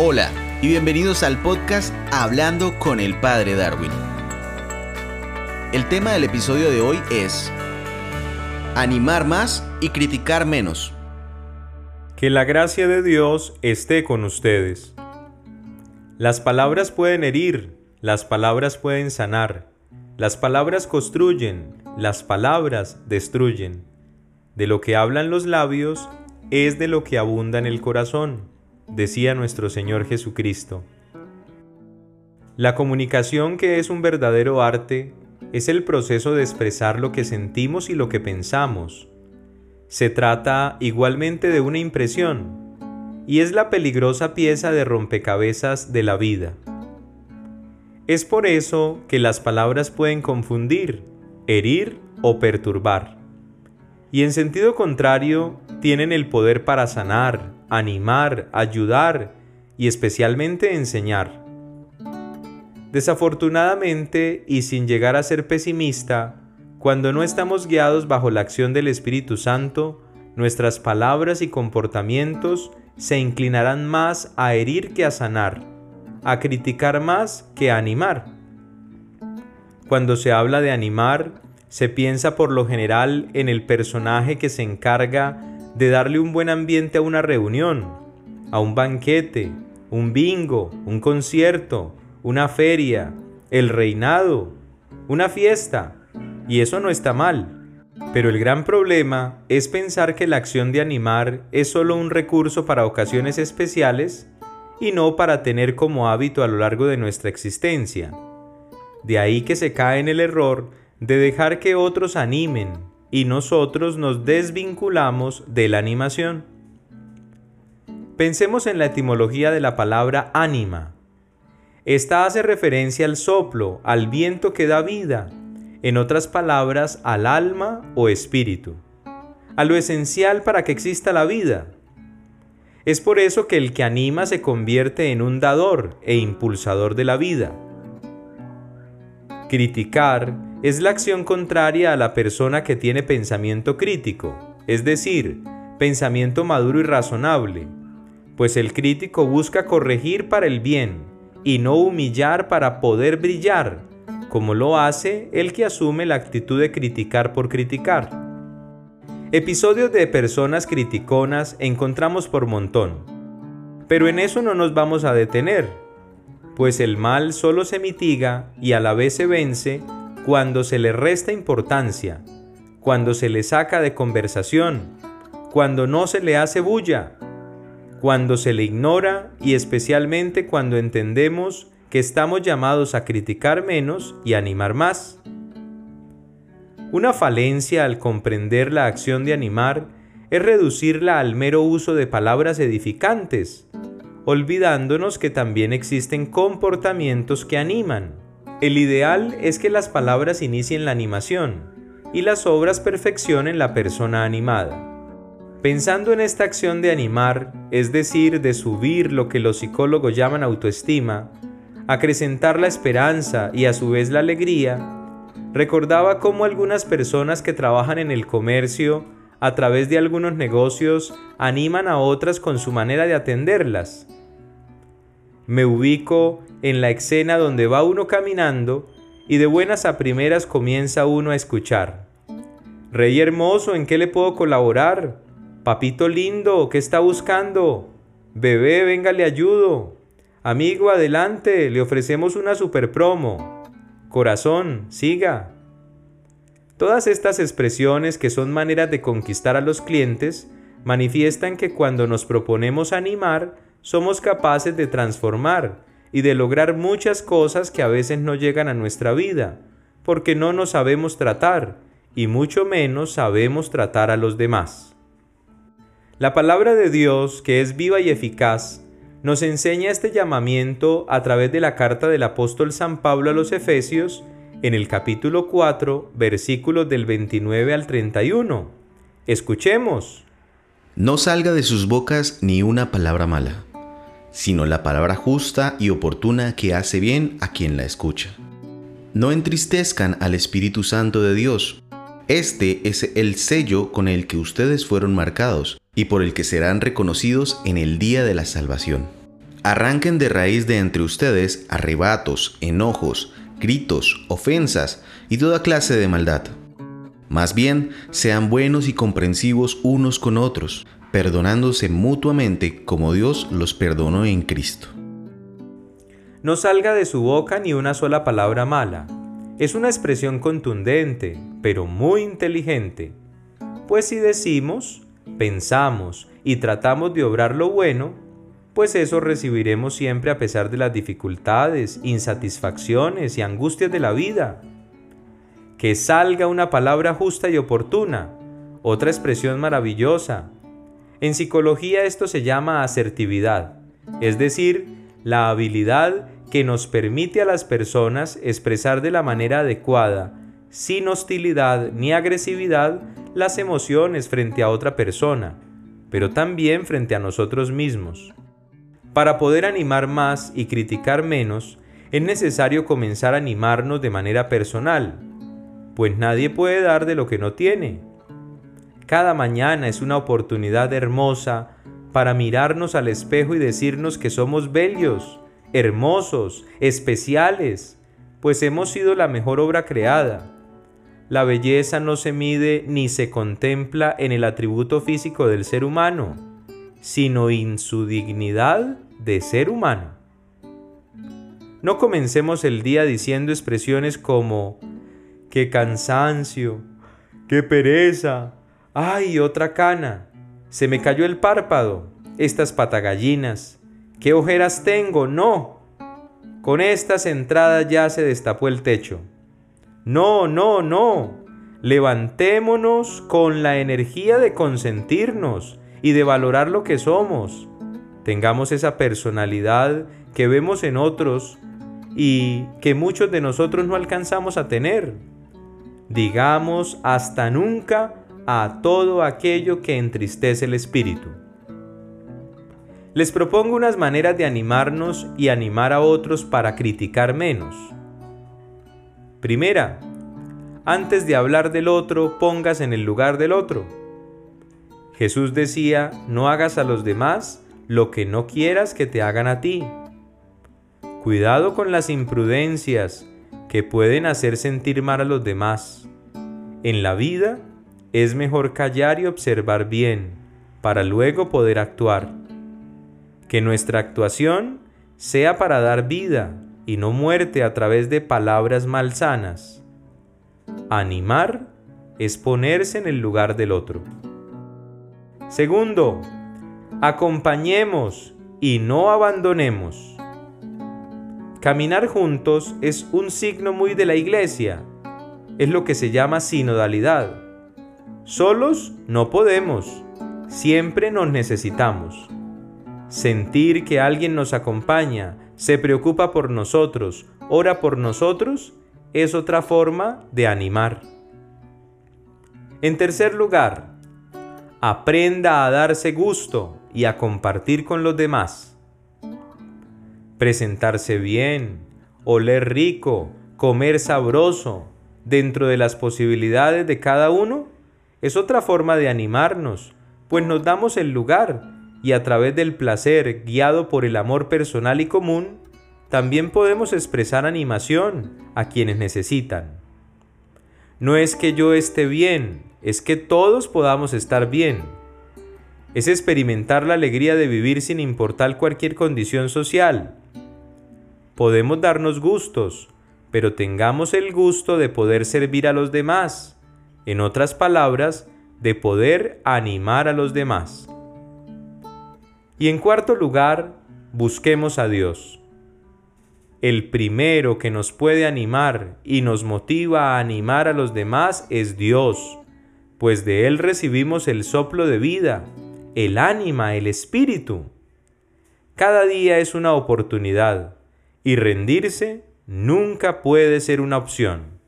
Hola y bienvenidos al podcast Hablando con el Padre Darwin. El tema del episodio de hoy es Animar más y criticar menos. Que la gracia de Dios esté con ustedes. Las palabras pueden herir, las palabras pueden sanar, las palabras construyen, las palabras destruyen. De lo que hablan los labios es de lo que abunda en el corazón decía nuestro Señor Jesucristo. La comunicación que es un verdadero arte es el proceso de expresar lo que sentimos y lo que pensamos. Se trata igualmente de una impresión y es la peligrosa pieza de rompecabezas de la vida. Es por eso que las palabras pueden confundir, herir o perturbar. Y en sentido contrario, tienen el poder para sanar, animar, ayudar y especialmente enseñar. Desafortunadamente, y sin llegar a ser pesimista, cuando no estamos guiados bajo la acción del Espíritu Santo, nuestras palabras y comportamientos se inclinarán más a herir que a sanar, a criticar más que a animar. Cuando se habla de animar, se piensa por lo general en el personaje que se encarga de darle un buen ambiente a una reunión, a un banquete, un bingo, un concierto, una feria, el reinado, una fiesta. Y eso no está mal. Pero el gran problema es pensar que la acción de animar es solo un recurso para ocasiones especiales y no para tener como hábito a lo largo de nuestra existencia. De ahí que se cae en el error de dejar que otros animen, y nosotros nos desvinculamos de la animación. Pensemos en la etimología de la palabra ánima. Esta hace referencia al soplo, al viento que da vida, en otras palabras, al alma o espíritu, a lo esencial para que exista la vida. Es por eso que el que anima se convierte en un dador e impulsador de la vida. Criticar es la acción contraria a la persona que tiene pensamiento crítico, es decir, pensamiento maduro y razonable, pues el crítico busca corregir para el bien y no humillar para poder brillar, como lo hace el que asume la actitud de criticar por criticar. Episodios de personas criticonas encontramos por montón, pero en eso no nos vamos a detener, pues el mal solo se mitiga y a la vez se vence cuando se le resta importancia, cuando se le saca de conversación, cuando no se le hace bulla, cuando se le ignora y especialmente cuando entendemos que estamos llamados a criticar menos y animar más. Una falencia al comprender la acción de animar es reducirla al mero uso de palabras edificantes, olvidándonos que también existen comportamientos que animan el ideal es que las palabras inicien la animación y las obras perfeccionen la persona animada. Pensando en esta acción de animar, es decir, de subir lo que los psicólogos llaman autoestima, acrecentar la esperanza y a su vez la alegría, recordaba cómo algunas personas que trabajan en el comercio, a través de algunos negocios, animan a otras con su manera de atenderlas. Me ubico en la escena donde va uno caminando y de buenas a primeras comienza uno a escuchar. Rey hermoso, ¿en qué le puedo colaborar? Papito lindo, ¿qué está buscando? Bebé, venga, le ayudo. Amigo, adelante, le ofrecemos una super promo. Corazón, siga. Todas estas expresiones que son maneras de conquistar a los clientes manifiestan que cuando nos proponemos animar, somos capaces de transformar y de lograr muchas cosas que a veces no llegan a nuestra vida, porque no nos sabemos tratar y mucho menos sabemos tratar a los demás. La palabra de Dios, que es viva y eficaz, nos enseña este llamamiento a través de la carta del apóstol San Pablo a los Efesios en el capítulo 4, versículos del 29 al 31. Escuchemos. No salga de sus bocas ni una palabra mala sino la palabra justa y oportuna que hace bien a quien la escucha. No entristezcan al Espíritu Santo de Dios. Este es el sello con el que ustedes fueron marcados y por el que serán reconocidos en el día de la salvación. Arranquen de raíz de entre ustedes arrebatos, enojos, gritos, ofensas y toda clase de maldad. Más bien, sean buenos y comprensivos unos con otros, perdonándose mutuamente como Dios los perdonó en Cristo. No salga de su boca ni una sola palabra mala. Es una expresión contundente, pero muy inteligente. Pues si decimos, pensamos y tratamos de obrar lo bueno, pues eso recibiremos siempre a pesar de las dificultades, insatisfacciones y angustias de la vida. Que salga una palabra justa y oportuna, otra expresión maravillosa. En psicología esto se llama asertividad, es decir, la habilidad que nos permite a las personas expresar de la manera adecuada, sin hostilidad ni agresividad, las emociones frente a otra persona, pero también frente a nosotros mismos. Para poder animar más y criticar menos, es necesario comenzar a animarnos de manera personal, pues nadie puede dar de lo que no tiene. Cada mañana es una oportunidad hermosa para mirarnos al espejo y decirnos que somos bellos, hermosos, especiales, pues hemos sido la mejor obra creada. La belleza no se mide ni se contempla en el atributo físico del ser humano, sino en su dignidad de ser humano. No comencemos el día diciendo expresiones como qué cansancio, qué pereza, ay, otra cana, se me cayó el párpado, estas patagallinas, qué ojeras tengo, no. Con estas entradas ya se destapó el techo. No, no, no. Levantémonos con la energía de consentirnos y de valorar lo que somos tengamos esa personalidad que vemos en otros y que muchos de nosotros no alcanzamos a tener. Digamos hasta nunca a todo aquello que entristece el espíritu. Les propongo unas maneras de animarnos y animar a otros para criticar menos. Primera, antes de hablar del otro, pongas en el lugar del otro. Jesús decía, no hagas a los demás lo que no quieras que te hagan a ti. Cuidado con las imprudencias que pueden hacer sentir mal a los demás. En la vida es mejor callar y observar bien para luego poder actuar. Que nuestra actuación sea para dar vida y no muerte a través de palabras malsanas. Animar es ponerse en el lugar del otro. Segundo, Acompañemos y no abandonemos. Caminar juntos es un signo muy de la iglesia. Es lo que se llama sinodalidad. Solos no podemos. Siempre nos necesitamos. Sentir que alguien nos acompaña, se preocupa por nosotros, ora por nosotros, es otra forma de animar. En tercer lugar, aprenda a darse gusto y a compartir con los demás. Presentarse bien, oler rico, comer sabroso, dentro de las posibilidades de cada uno, es otra forma de animarnos, pues nos damos el lugar y a través del placer guiado por el amor personal y común, también podemos expresar animación a quienes necesitan. No es que yo esté bien, es que todos podamos estar bien es experimentar la alegría de vivir sin importar cualquier condición social. Podemos darnos gustos, pero tengamos el gusto de poder servir a los demás, en otras palabras, de poder animar a los demás. Y en cuarto lugar, busquemos a Dios. El primero que nos puede animar y nos motiva a animar a los demás es Dios, pues de Él recibimos el soplo de vida el ánima, el espíritu. Cada día es una oportunidad y rendirse nunca puede ser una opción.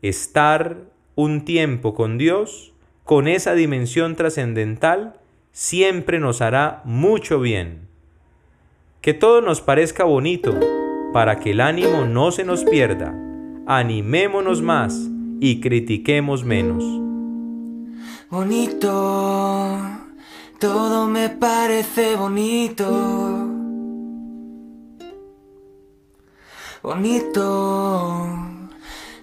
Estar un tiempo con Dios, con esa dimensión trascendental, siempre nos hará mucho bien. Que todo nos parezca bonito, para que el ánimo no se nos pierda. Animémonos más y critiquemos menos. Bonito, todo me parece bonito. Bonito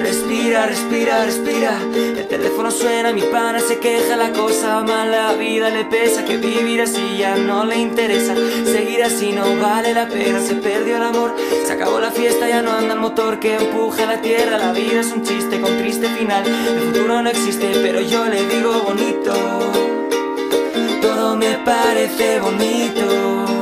Respira, respira, respira. El teléfono suena, mi pana se queja, la cosa mala, la vida le pesa. Que vivir así ya no le interesa. Seguir así no vale la pena. Se perdió el amor, se acabó la fiesta, ya no anda el motor que empuja la tierra. La vida es un chiste con triste final. El futuro no existe, pero yo le digo bonito. Todo me parece bonito.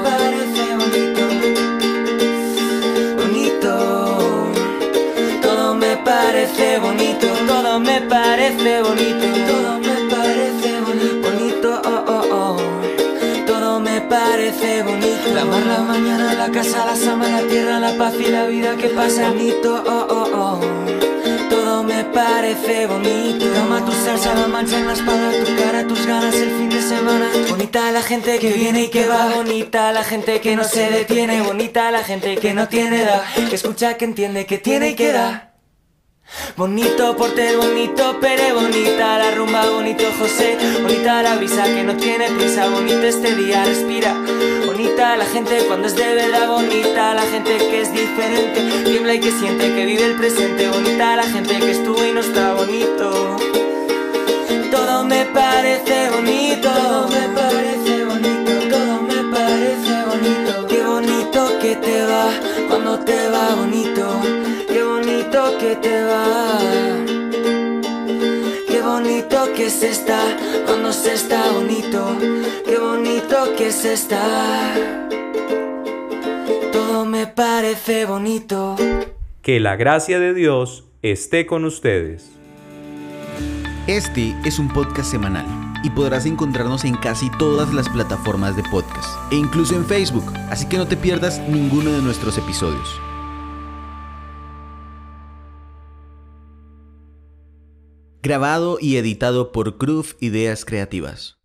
Parece bonito, todo me parece bonito, todo me parece bonito, bonito, oh, oh, oh. Todo me parece bonito. La mar, la mañana, la casa, la sama, la tierra, la paz y la vida que pasa. Bonito, oh, oh, oh. Todo me parece bonito. Toma tu salsa, la mancha en la espalda, tu cara, tus ganas el fin de semana. Bonita la gente que viene y que va. Bonita la gente que no se detiene. Bonita la gente que no tiene edad. Que escucha, que entiende, que tiene y que da. Bonito porter, bonito Pere, bonita la rumba, bonito José, bonita la brisa que no tiene prisa, bonito este día, respira, bonita la gente cuando es de verdad, bonita la gente que es diferente, tiembla y que siente que vive el presente, bonita la gente que estuvo y no está bonito. Que está. Todo me parece bonito. Que la gracia de Dios esté con ustedes. Este es un podcast semanal y podrás encontrarnos en casi todas las plataformas de podcast e incluso en Facebook, así que no te pierdas ninguno de nuestros episodios. grabado y editado por Groove Ideas Creativas.